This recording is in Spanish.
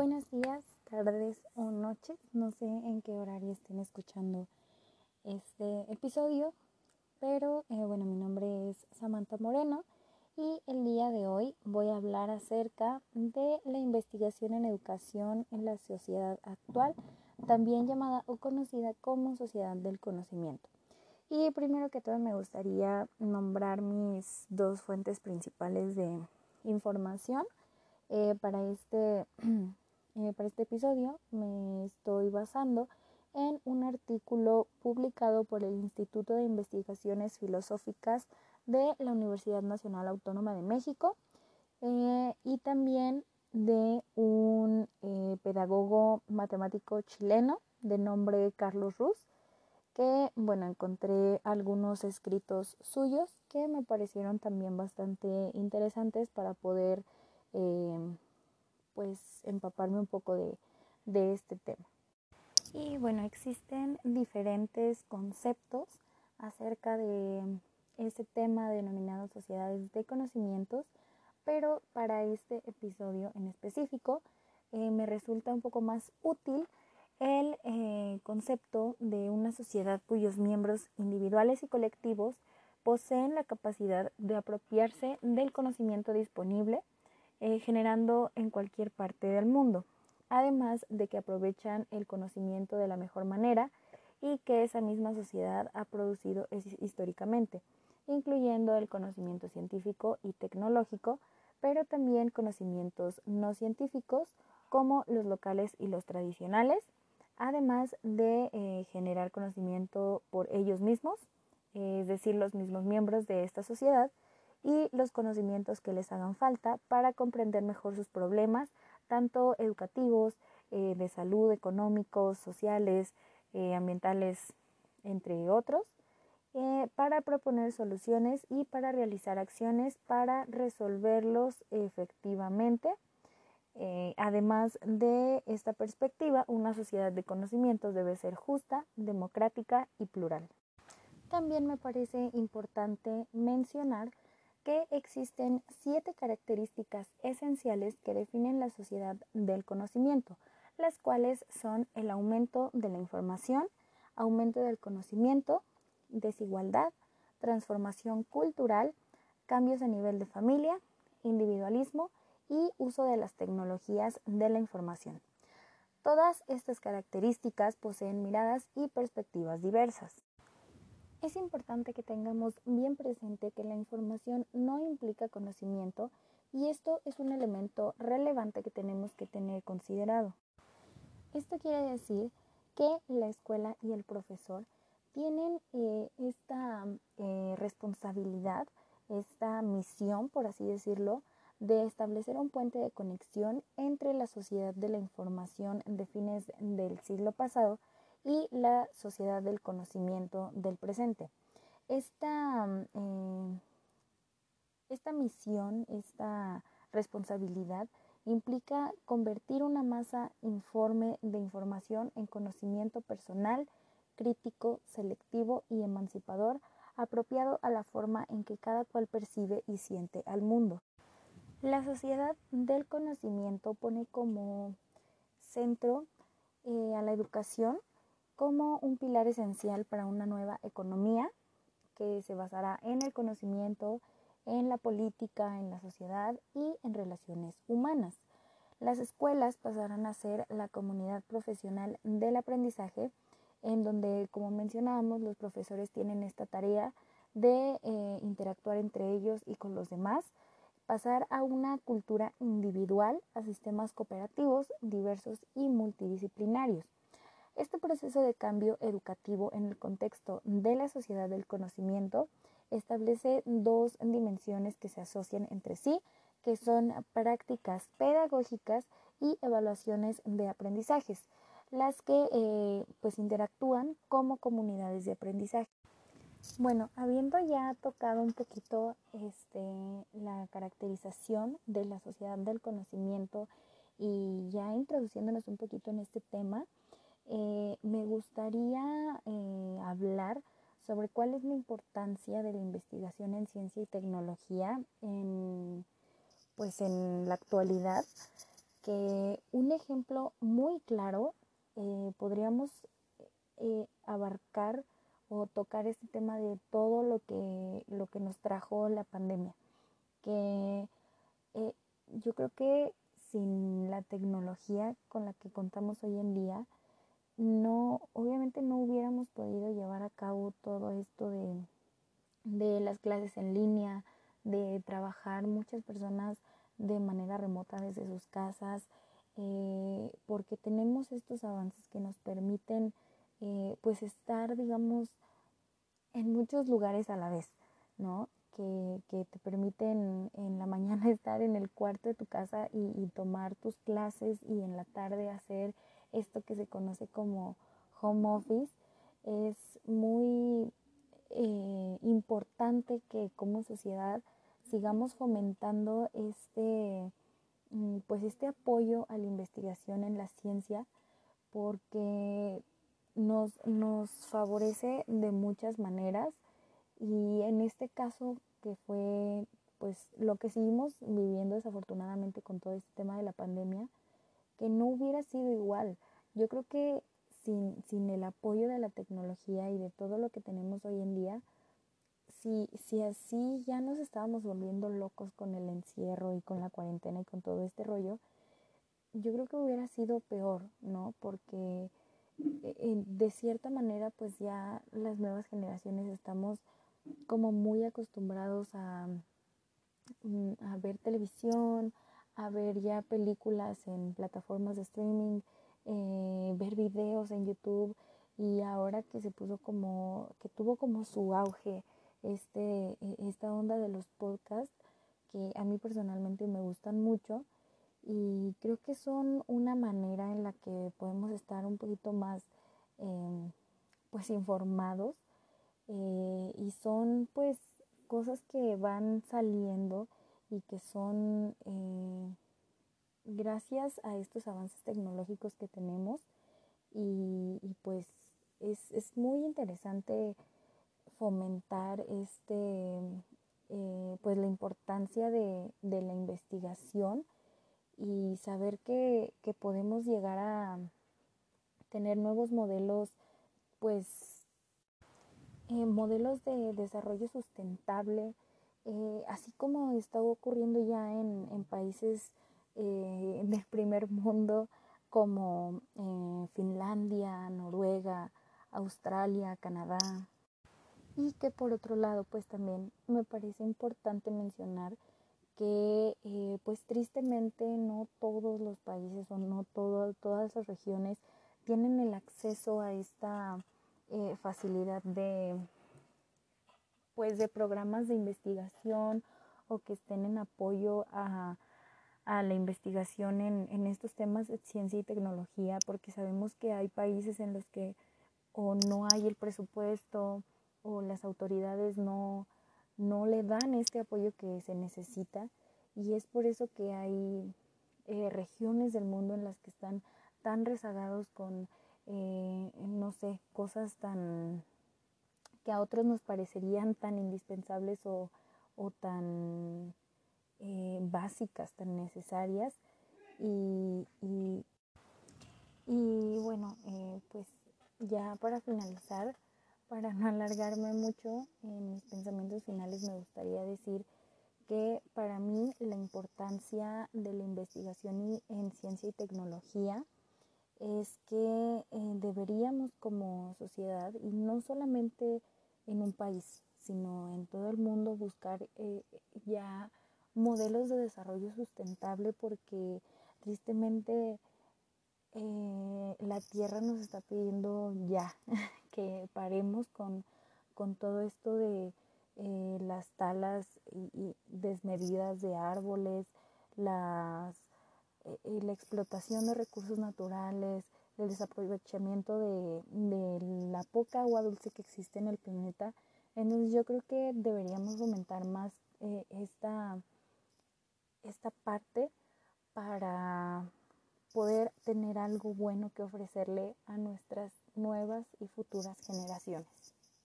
Buenos días, tardes o noches, no sé en qué horario estén escuchando este episodio, pero eh, bueno, mi nombre es Samantha Moreno y el día de hoy voy a hablar acerca de la investigación en educación en la sociedad actual, también llamada o conocida como sociedad del conocimiento. Y primero que todo me gustaría nombrar mis dos fuentes principales de información eh, para, este, eh, para este episodio me estoy basando en un artículo publicado por el Instituto de Investigaciones Filosóficas de la Universidad Nacional Autónoma de México eh, y también de un pedagogo matemático chileno de nombre Carlos Ruz, que bueno, encontré algunos escritos suyos que me parecieron también bastante interesantes para poder pues empaparme un poco de, de este tema. Y bueno, existen diferentes conceptos acerca de ese tema denominado sociedades de conocimientos, pero para este episodio en específico eh, me resulta un poco más útil el eh, concepto de una sociedad cuyos miembros individuales y colectivos poseen la capacidad de apropiarse del conocimiento disponible eh, generando en cualquier parte del mundo. Además de que aprovechan el conocimiento de la mejor manera y que esa misma sociedad ha producido históricamente, incluyendo el conocimiento científico y tecnológico, pero también conocimientos no científicos como los locales y los tradicionales, además de eh, generar conocimiento por ellos mismos, es decir, los mismos miembros de esta sociedad, y los conocimientos que les hagan falta para comprender mejor sus problemas, tanto educativos, eh, de salud, económicos, sociales, eh, ambientales, entre otros, eh, para proponer soluciones y para realizar acciones para resolverlos efectivamente. además de esta perspectiva, una sociedad de conocimientos debe ser justa, democrática y plural. También me parece importante mencionar que existen siete características esenciales que definen la sociedad del conocimiento, las cuales son el aumento de la información, aumento del conocimiento, desigualdad, transformación cultural, cambios a nivel de familia, individualismo y uso de las tecnologías de la información. Todas estas características poseen miradas y perspectivas diversas. Es importante que tengamos bien presente que la información no implica conocimiento y esto es un elemento relevante que tenemos que tener considerado. Esto quiere decir que la escuela y el profesor tienen eh, esta eh, responsabilidad, esta misión, por así decirlo, de establecer un puente de conexión entre la sociedad de la información de fines del siglo pasado y la sociedad del conocimiento del presente. Esta, mm, eh, esta misión, esta responsabilidad implica convertir una masa informe de información en conocimiento personal, crítico, selectivo y emancipador, apropiado a la forma en que cada cual percibe y siente al mundo. La sociedad del conocimiento pone como centro eh, a la educación como un pilar esencial para una nueva economía que se basará en el conocimiento, en la política, en la sociedad y en relaciones humanas. Las escuelas pasarán a ser la comunidad profesional del aprendizaje, en donde, como mencionábamos, los profesores tienen esta tarea de eh, interactuar entre ellos y con los demás, pasar a una cultura individual, a sistemas cooperativos diversos y multidisciplinarios. Este proceso de cambio educativo en el contexto de la sociedad del conocimiento establece dos dimensiones que se asocian entre sí, que son prácticas pedagógicas y evaluaciones de aprendizajes, las que eh, pues interactúan como comunidades de aprendizaje. Bueno, habiendo ya tocado un poquito este, la caracterización de la sociedad del conocimiento y ya introduciéndonos un poquito en este tema, eh, me gustaría eh, hablar sobre cuál es la importancia de la investigación en ciencia y tecnología en, pues en la actualidad. que un ejemplo muy claro eh, podríamos abarcar o tocar este tema de todo lo que, lo que nos trajo la pandemia. Que yo creo que sin la tecnología con la que contamos hoy en día, no, obviamente no hubiéramos podido llevar a cabo todo esto de, de las clases en línea, de trabajar muchas personas de manera remota desde sus casas, eh, porque tenemos estos avances que nos permiten eh, pues estar, digamos, en muchos lugares a la vez, ¿no? Que, que, te permiten en la mañana estar en el cuarto de tu casa y, y, tomar tus clases y en la tarde hacer esto que se conoce como home office. Es muy eh, importante que como sociedad sigamos fomentando este, mm, pues este apoyo a la investigación en la ciencia porque nos, nos favorece de muchas maneras y en este caso que fue pues lo que seguimos viviendo desafortunadamente con todo este tema de la pandemia, que no hubiera sido igual. Yo creo que sin, sin el apoyo de la tecnología y de todo lo que tenemos hoy en día, si, si así ya nos estábamos volviendo locos con el encierro y con la cuarentena y con todo este rollo, yo creo que hubiera sido peor, ¿no? Porque eh, de cierta manera pues ya las nuevas generaciones estamos como muy acostumbrados a, mm, a ver televisión, a ver ya películas en plataformas de streaming, eh, ver videos en YouTube y ahora que se puso como, que tuvo como su auge este, e, esta onda de los podcasts que a mí personalmente me gustan mucho y creo que son una manera en la que podemos estar un poquito más em, pues informados eh, y son pues cosas que van saliendo y que son eh, gracias a estos avances tecnológicos que tenemos y, pues es, es, muy interesante fomentar este eh, pues la importancia de, de, la investigación y saber que, que, podemos llegar a tener nuevos modelos pues eh, modelos de desarrollo sustentable eh, así como está ocurriendo ya en, en países eh, del primer mundo como eh, Finlandia, Noruega, Australia, Canadá. Y que por otro lado, pues también me parece importante mencionar que pues tristemente no todos los países o no todo, todas las regiones tienen el acceso a esta facilidad de pues de programas de investigación o que estén en apoyo a a la investigación en, en, estos temas de ciencia y tecnología, porque sabemos que hay países en los que o no hay el presupuesto o las autoridades no, no le dan este apoyo que se necesita y es por eso que hay eh, regiones del mundo en las que están tan rezagados con, eh, no sé, cosas tan que a otros nos parecerían tan indispensables o, o tan eh, básicas tan necesarias. Y, y, y bueno, eh, pues ya para finalizar, para no alargarme mucho en mis pensamientos finales, me gustaría decir que para mí la importancia de la investigación en ciencia y tecnología es que eh, deberíamos como sociedad, y no solamente en un país, sino en todo el mundo, buscar eh, ya modelos de desarrollo sustentable porque tristemente eh, la tierra nos está pidiendo ya que paremos con, con todo esto de las talas y, desmedidas de árboles, las, eh, la explotación de recursos naturales, el desaprovechamiento de, de la poca agua dulce que existe en el planeta. Entonces yo creo que deberíamos fomentar más esta esta parte para poder tener algo bueno que ofrecerle a nuestras nuevas y futuras generaciones.